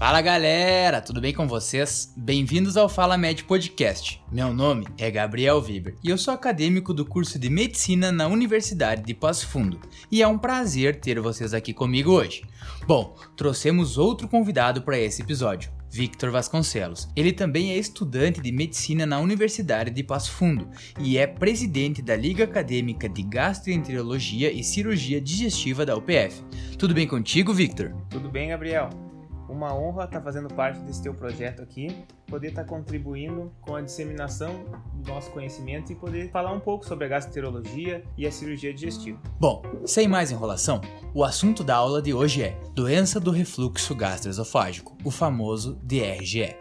Fala galera, tudo bem com vocês? Bem-vindos ao Fala Med Podcast. Meu nome é Gabriel Weber e eu sou acadêmico do curso de Medicina na Universidade de Passo Fundo. E é um prazer ter vocês aqui comigo hoje. Bom, trouxemos outro convidado para esse episódio. Victor Vasconcelos. Ele também é estudante de medicina na Universidade de Passo Fundo e é presidente da Liga Acadêmica de Gastroenterologia e Cirurgia Digestiva da UPF. Tudo bem contigo, Victor? Tudo bem, Gabriel. Uma honra estar fazendo parte desse teu projeto aqui, poder estar contribuindo com a disseminação do nosso conhecimento e poder falar um pouco sobre a gastroenterologia e a cirurgia digestiva. Bom, sem mais enrolação, o assunto da aula de hoje é doença do refluxo gastroesofágico, o famoso DRGE.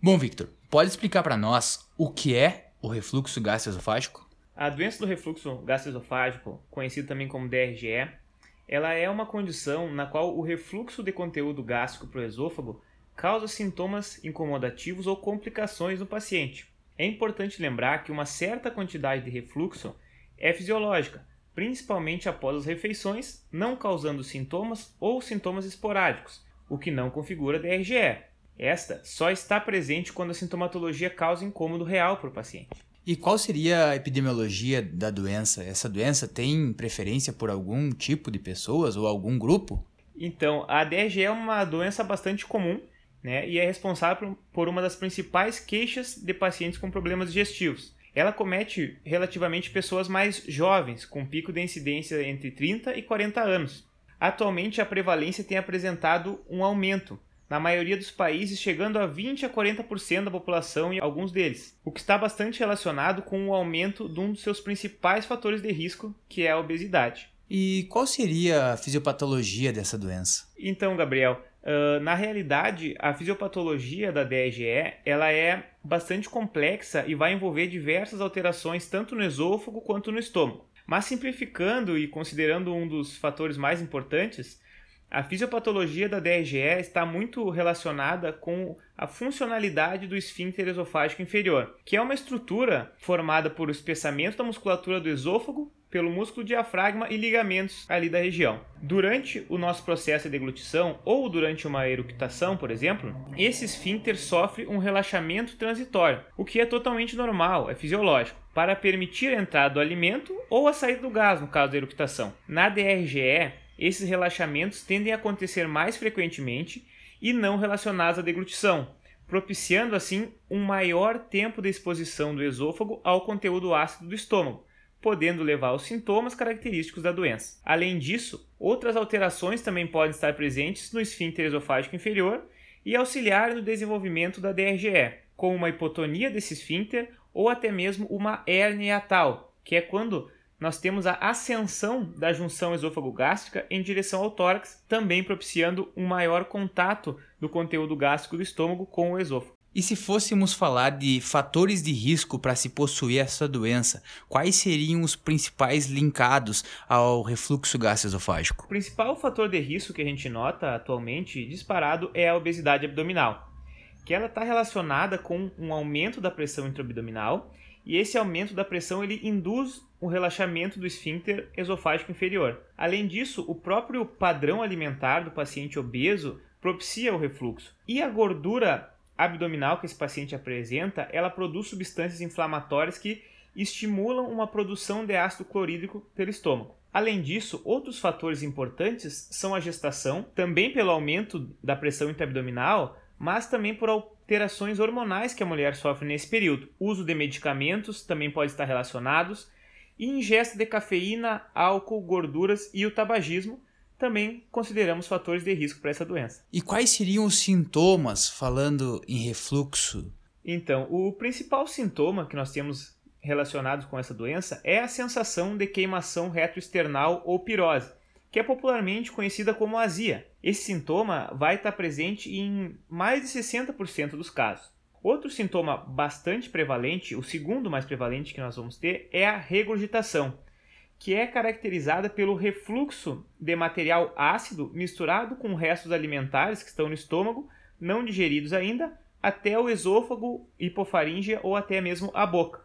Bom, Victor, pode explicar para nós o que é o refluxo gastroesofágico? A doença do refluxo gastroesofágico, conhecido também como DRGE, ela é uma condição na qual o refluxo de conteúdo gástrico para o esôfago causa sintomas incomodativos ou complicações no paciente. É importante lembrar que uma certa quantidade de refluxo é fisiológica, principalmente após as refeições, não causando sintomas ou sintomas esporádicos, o que não configura DRGE. Esta só está presente quando a sintomatologia causa incômodo real para o paciente. E qual seria a epidemiologia da doença? Essa doença tem preferência por algum tipo de pessoas ou algum grupo? Então, a DRG é uma doença bastante comum né, e é responsável por uma das principais queixas de pacientes com problemas digestivos. Ela comete relativamente pessoas mais jovens, com pico de incidência entre 30 e 40 anos. Atualmente, a prevalência tem apresentado um aumento, na maioria dos países, chegando a 20 a 40% da população em alguns deles, o que está bastante relacionado com o aumento de um dos seus principais fatores de risco, que é a obesidade. E qual seria a fisiopatologia dessa doença? Então, Gabriel, uh, na realidade, a fisiopatologia da DRGE ela é bastante complexa e vai envolver diversas alterações tanto no esôfago quanto no estômago. Mas simplificando e considerando um dos fatores mais importantes, a fisiopatologia da DRGE está muito relacionada com a funcionalidade do esfíncter esofágico inferior, que é uma estrutura formada por espessamento da musculatura do esôfago, pelo músculo diafragma e ligamentos ali da região. Durante o nosso processo de deglutição ou durante uma eructação, por exemplo, esse esfíncter sofre um relaxamento transitório, o que é totalmente normal, é fisiológico, para permitir a entrada do alimento ou a saída do gás, no caso da eructação. Na DRGE, esses relaxamentos tendem a acontecer mais frequentemente e não relacionados à deglutição, propiciando assim um maior tempo de exposição do esôfago ao conteúdo ácido do estômago, podendo levar aos sintomas característicos da doença. Além disso, outras alterações também podem estar presentes no esfíncter esofágico inferior e auxiliar no desenvolvimento da DRGE, como uma hipotonia desse esfíncter ou até mesmo uma hérnia atal, que é quando nós temos a ascensão da junção esôfago-gástrica em direção ao tórax, também propiciando um maior contato do conteúdo gástrico do estômago com o esôfago. E se fôssemos falar de fatores de risco para se possuir essa doença, quais seriam os principais linkados ao refluxo gastroesofágico? O principal fator de risco que a gente nota atualmente disparado é a obesidade abdominal, que ela está relacionada com um aumento da pressão intraabdominal e esse aumento da pressão ele induz o relaxamento do esfíncter esofágico inferior. Além disso, o próprio padrão alimentar do paciente obeso propicia o refluxo. E a gordura abdominal que esse paciente apresenta, ela produz substâncias inflamatórias que estimulam uma produção de ácido clorídrico pelo estômago. Além disso, outros fatores importantes são a gestação, também pelo aumento da pressão intraabdominal, mas também por alterações hormonais que a mulher sofre nesse período. O uso de medicamentos também pode estar relacionados e ingesta de cafeína, álcool, gorduras e o tabagismo também consideramos fatores de risco para essa doença. E quais seriam os sintomas falando em refluxo? Então, o principal sintoma que nós temos relacionados com essa doença é a sensação de queimação retroesternal ou pirose, que é popularmente conhecida como azia. Esse sintoma vai estar presente em mais de 60% dos casos. Outro sintoma bastante prevalente, o segundo mais prevalente que nós vamos ter, é a regurgitação, que é caracterizada pelo refluxo de material ácido misturado com restos alimentares que estão no estômago, não digeridos ainda, até o esôfago, hipofaríngea ou até mesmo a boca.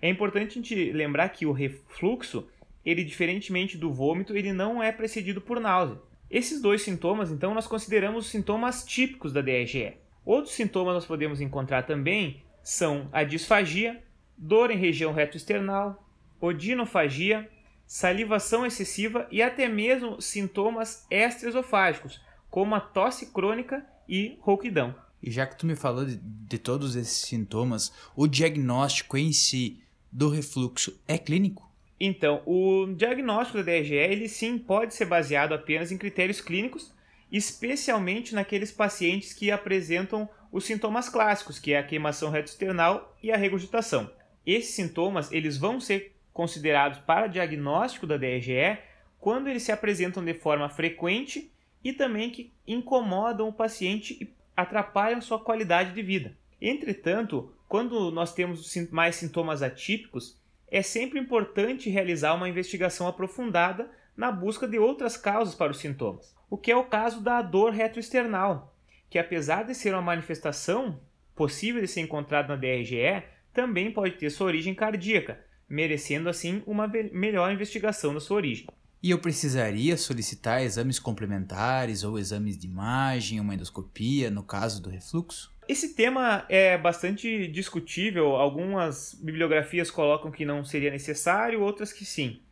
É importante a gente lembrar que o refluxo, ele diferentemente do vômito, ele não é precedido por náusea. Esses dois sintomas, então, nós consideramos sintomas típicos da DRGE. Outros sintomas nós podemos encontrar também são a disfagia, dor em região retroesternal, odinofagia, salivação excessiva e até mesmo sintomas extraesofágicos, como a tosse crônica e rouquidão. E já que tu me falou de, de todos esses sintomas, o diagnóstico em si do refluxo é clínico? Então, o diagnóstico da DRGE, ele sim pode ser baseado apenas em critérios clínicos, especialmente naqueles pacientes que apresentam os sintomas clássicos, que é a queimação retroesternal e a regurgitação. Esses sintomas, eles vão ser considerados para diagnóstico da DRGE quando eles se apresentam de forma frequente e também que incomodam o paciente e atrapalham sua qualidade de vida. Entretanto, quando nós temos mais sintomas atípicos, é sempre importante realizar uma investigação aprofundada na busca de outras causas para os sintomas, o que é o caso da dor retroesternal, que apesar de ser uma manifestação possível de ser encontrada na DRGE, também pode ter sua origem cardíaca, merecendo assim uma melhor investigação da sua origem. E eu precisaria solicitar exames complementares ou exames de imagem, uma endoscopia, no caso do refluxo? Esse tema é bastante discutível. Algumas bibliografias colocam que não seria necessário, outras que sim.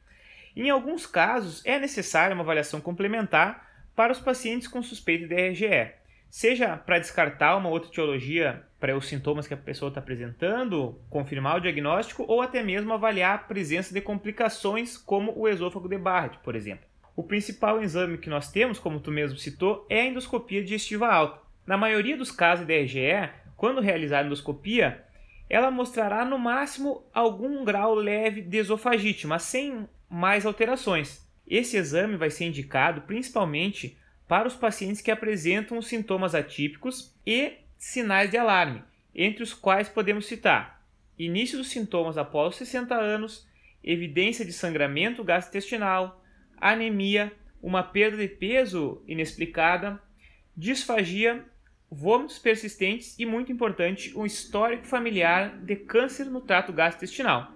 Em alguns casos, é necessária uma avaliação complementar para os pacientes com suspeita de RGE, seja para descartar uma outra etiologia para os sintomas que a pessoa está apresentando, confirmar o diagnóstico ou até mesmo avaliar a presença de complicações como o esôfago de Barrett, por exemplo. O principal exame que nós temos, como tu mesmo citou, é a endoscopia digestiva alta. Na maioria dos casos de RGE, quando realizar endoscopia, ela mostrará no máximo algum grau leve de esofagite, mas sem mais alterações. Esse exame vai ser indicado principalmente para os pacientes que apresentam sintomas atípicos e sinais de alarme, entre os quais podemos citar início dos sintomas após 60 anos, evidência de sangramento gastrointestinal, anemia, uma perda de peso inexplicada, disfagia, vômitos persistentes e, muito importante, um histórico familiar de câncer no trato gastrointestinal.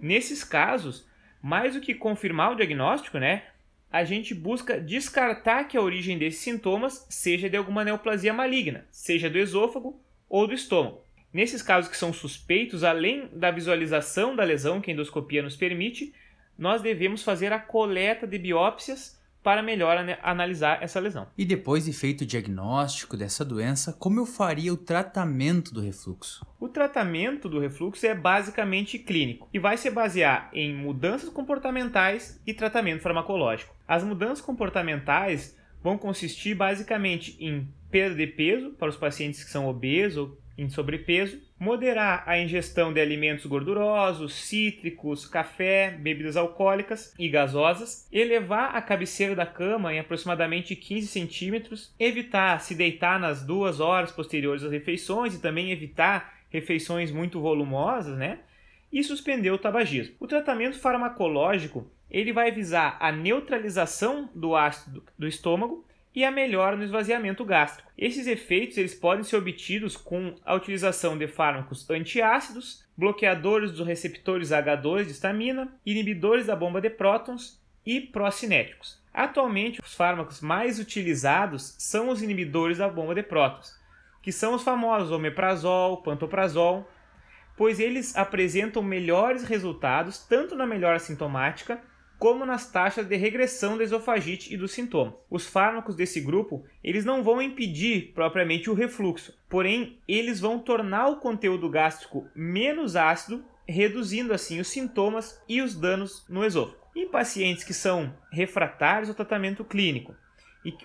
Nesses casos, mais do que confirmar o diagnóstico, né, a gente busca descartar que a origem desses sintomas seja de alguma neoplasia maligna, seja do esôfago ou do estômago. Nesses casos que são suspeitos, além da visualização da lesão que a endoscopia nos permite, nós devemos fazer a coleta de biópsias para melhor analisar essa lesão. E depois de feito o diagnóstico dessa doença, como eu faria o tratamento do refluxo? O tratamento do refluxo é basicamente clínico e vai se basear em mudanças comportamentais e tratamento farmacológico. As mudanças comportamentais vão consistir basicamente em perda de peso para os pacientes que são obesos ou em sobrepeso, moderar a ingestão de alimentos gordurosos, cítricos, café, bebidas alcoólicas e gasosas, elevar a cabeceira da cama em aproximadamente 15 centímetros, evitar se deitar nas duas horas posteriores às refeições e também evitar refeições muito volumosas, né? E suspender o tabagismo. O tratamento farmacológico ele vai visar a neutralização do ácido do estômago e a melhora no esvaziamento gástrico. Esses efeitos eles podem ser obtidos com a utilização de fármacos antiácidos, bloqueadores dos receptores H2 de histamina, inibidores da bomba de prótons e procinéticos. Atualmente, os fármacos mais utilizados são os inibidores da bomba de prótons, que são os famosos omeprazol, pantoprazol, pois eles apresentam melhores resultados tanto na melhora sintomática como nas taxas de regressão da esofagite e dos sintomas. Os fármacos desse grupo, eles não vão impedir propriamente o refluxo, porém eles vão tornar o conteúdo gástrico menos ácido, reduzindo assim os sintomas e os danos no esôfago. Em pacientes que são refratários ao tratamento clínico,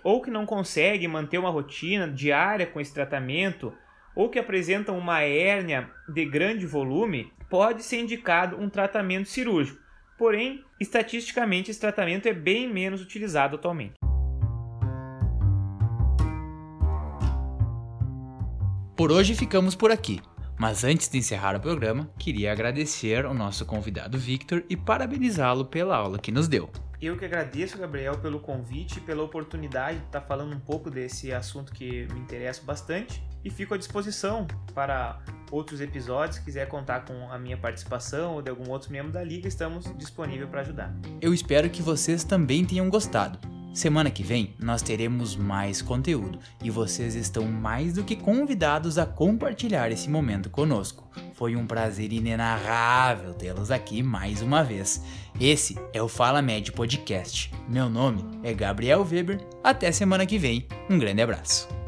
ou que não conseguem manter uma rotina diária com esse tratamento, ou que apresentam uma hérnia de grande volume, pode ser indicado um tratamento cirúrgico Porém, estatisticamente, esse tratamento é bem menos utilizado atualmente. Por hoje ficamos por aqui. Mas antes de encerrar o programa, queria agradecer ao nosso convidado Victor e parabenizá-lo pela aula que nos deu. Eu que agradeço, Gabriel, pelo convite e pela oportunidade de estar falando um pouco desse assunto que me interessa bastante e fico à disposição para outros episódios. Se quiser contar com a minha participação ou de algum outro membro da liga, estamos disponíveis para ajudar. Eu espero que vocês também tenham gostado. Semana que vem nós teremos mais conteúdo e vocês estão mais do que convidados a compartilhar esse momento conosco. Foi um prazer inenarrável tê-los aqui mais uma vez. Esse é o Fala Med Podcast. Meu nome é Gabriel Weber. Até semana que vem. Um grande abraço.